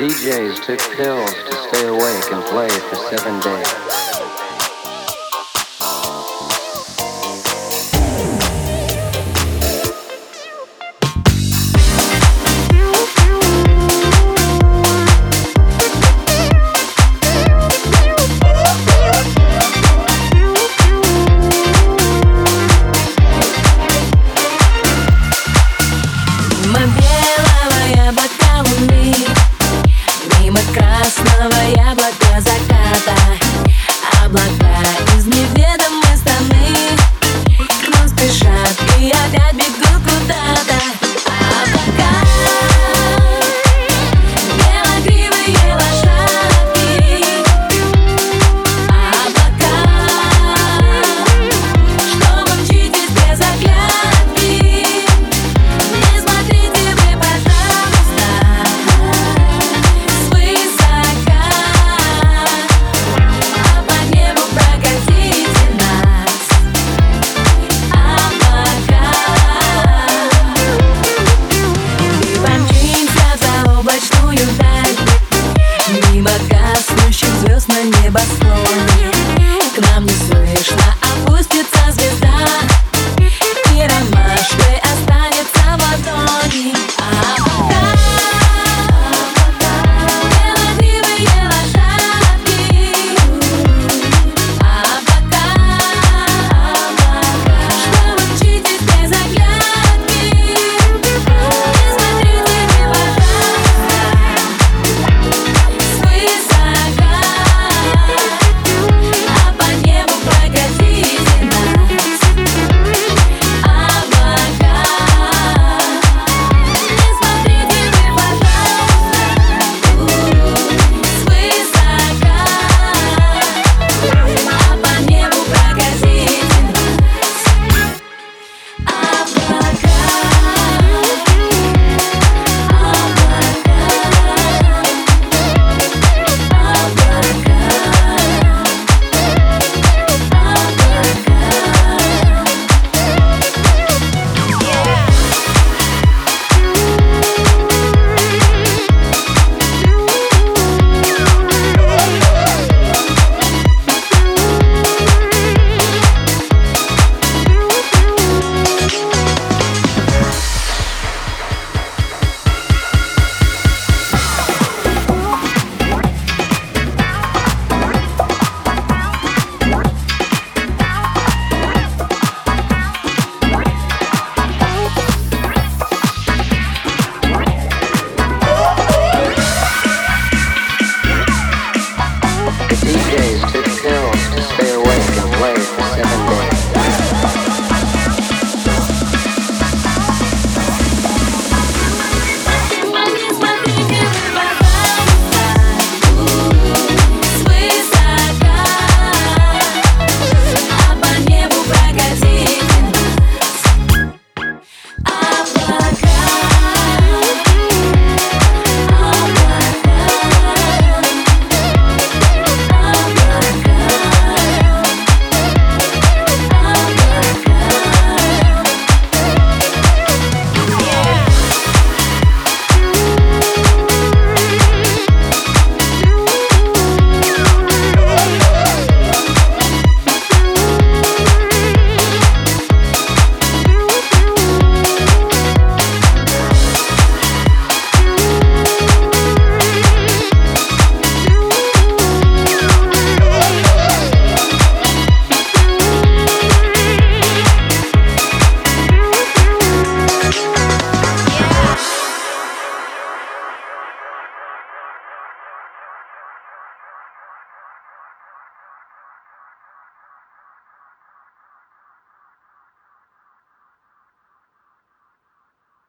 DJs took pills to stay awake and play for seven days. Розовые облака заката. Облака из неведомой страны. Но спешат и опять бегу куда-то. best DJ.